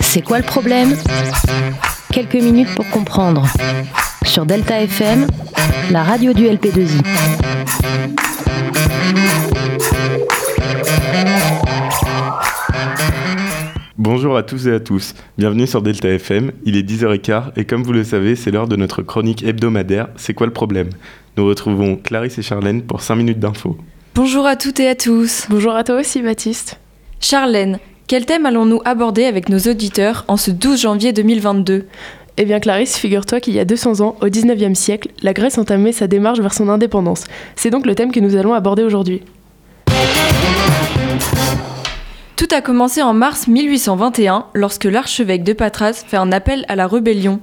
C'est quoi le problème? Quelques minutes pour comprendre. Sur Delta FM, la radio du LP2I. Bonjour à tous et à tous, bienvenue sur Delta FM, il est 10h15 et comme vous le savez, c'est l'heure de notre chronique hebdomadaire C'est quoi le problème? Nous retrouvons Clarisse et Charlène pour 5 minutes d'infos. Bonjour à toutes et à tous. Bonjour à toi aussi Baptiste. Charlène, quel thème allons-nous aborder avec nos auditeurs en ce 12 janvier 2022 eh bien Clarisse, figure-toi qu'il y a 200 ans, au 19e siècle, la Grèce entamait sa démarche vers son indépendance. C'est donc le thème que nous allons aborder aujourd'hui. Tout a commencé en mars 1821 lorsque l'archevêque de Patras fait un appel à la rébellion.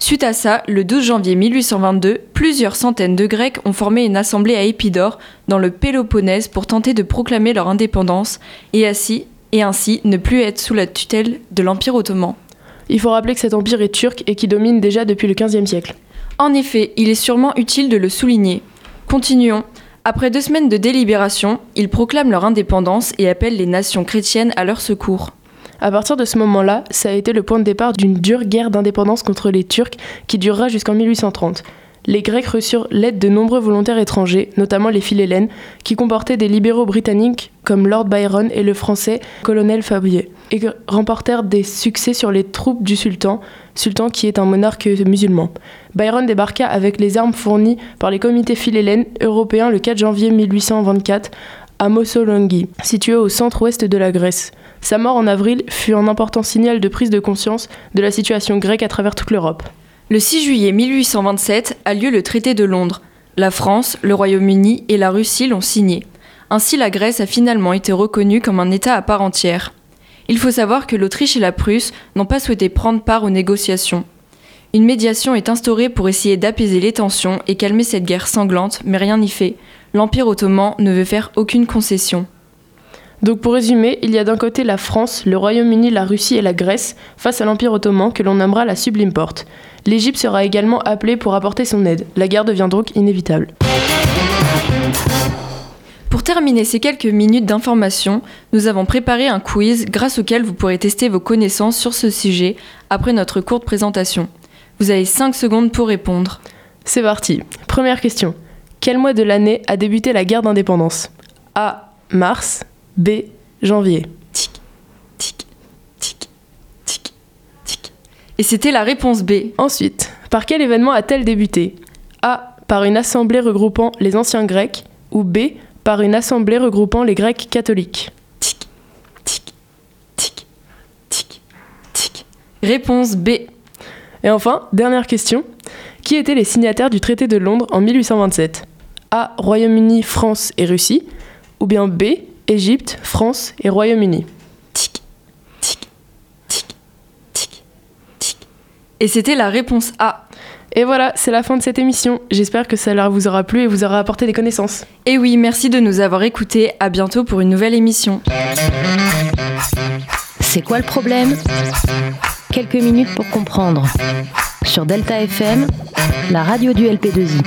Suite à ça, le 12 janvier 1822, plusieurs centaines de Grecs ont formé une assemblée à Épidore, dans le Péloponnèse, pour tenter de proclamer leur indépendance et ainsi, et ainsi ne plus être sous la tutelle de l'Empire ottoman. Il faut rappeler que cet empire est turc et qui domine déjà depuis le XVe siècle. En effet, il est sûrement utile de le souligner. Continuons. Après deux semaines de délibération, ils proclament leur indépendance et appellent les nations chrétiennes à leur secours. À partir de ce moment-là, ça a été le point de départ d'une dure guerre d'indépendance contre les Turcs qui durera jusqu'en 1830 les Grecs reçurent l'aide de nombreux volontaires étrangers, notamment les Philhellènes, qui comportaient des libéraux britanniques comme Lord Byron et le français colonel Fabier, et remportèrent des succès sur les troupes du sultan, sultan qui est un monarque musulman. Byron débarqua avec les armes fournies par les comités philhellènes européens le 4 janvier 1824 à Mossolonghi, situé au centre-ouest de la Grèce. Sa mort en avril fut un important signal de prise de conscience de la situation grecque à travers toute l'Europe. Le 6 juillet 1827 a lieu le traité de Londres. La France, le Royaume-Uni et la Russie l'ont signé. Ainsi, la Grèce a finalement été reconnue comme un État à part entière. Il faut savoir que l'Autriche et la Prusse n'ont pas souhaité prendre part aux négociations. Une médiation est instaurée pour essayer d'apaiser les tensions et calmer cette guerre sanglante, mais rien n'y fait. L'Empire ottoman ne veut faire aucune concession. Donc pour résumer, il y a d'un côté la France, le Royaume-Uni, la Russie et la Grèce face à l'Empire ottoman que l'on nommera la Sublime Porte. L'Égypte sera également appelée pour apporter son aide. La guerre devient donc inévitable. Pour terminer ces quelques minutes d'information, nous avons préparé un quiz grâce auquel vous pourrez tester vos connaissances sur ce sujet après notre courte présentation. Vous avez 5 secondes pour répondre. C'est parti. Première question. Quel mois de l'année a débuté la guerre d'indépendance? A. Mars. B. Janvier. Et c'était la réponse B. Ensuite, par quel événement a-t-elle débuté? A. Par une assemblée regroupant les anciens Grecs ou B. Par une assemblée regroupant les Grecs catholiques? Tic, tic, tic, tic, tic. Réponse B. Et enfin, dernière question. Qui étaient les signataires du traité de Londres en 1827 A. Royaume-Uni, France et Russie ou bien B. Égypte, France et Royaume-Uni? Et c'était la réponse A. Et voilà, c'est la fin de cette émission. J'espère que ça vous aura plu et vous aura apporté des connaissances. Et oui, merci de nous avoir écoutés. À bientôt pour une nouvelle émission. C'est quoi le problème? Quelques minutes pour comprendre. Sur Delta FM, la radio du LP2I.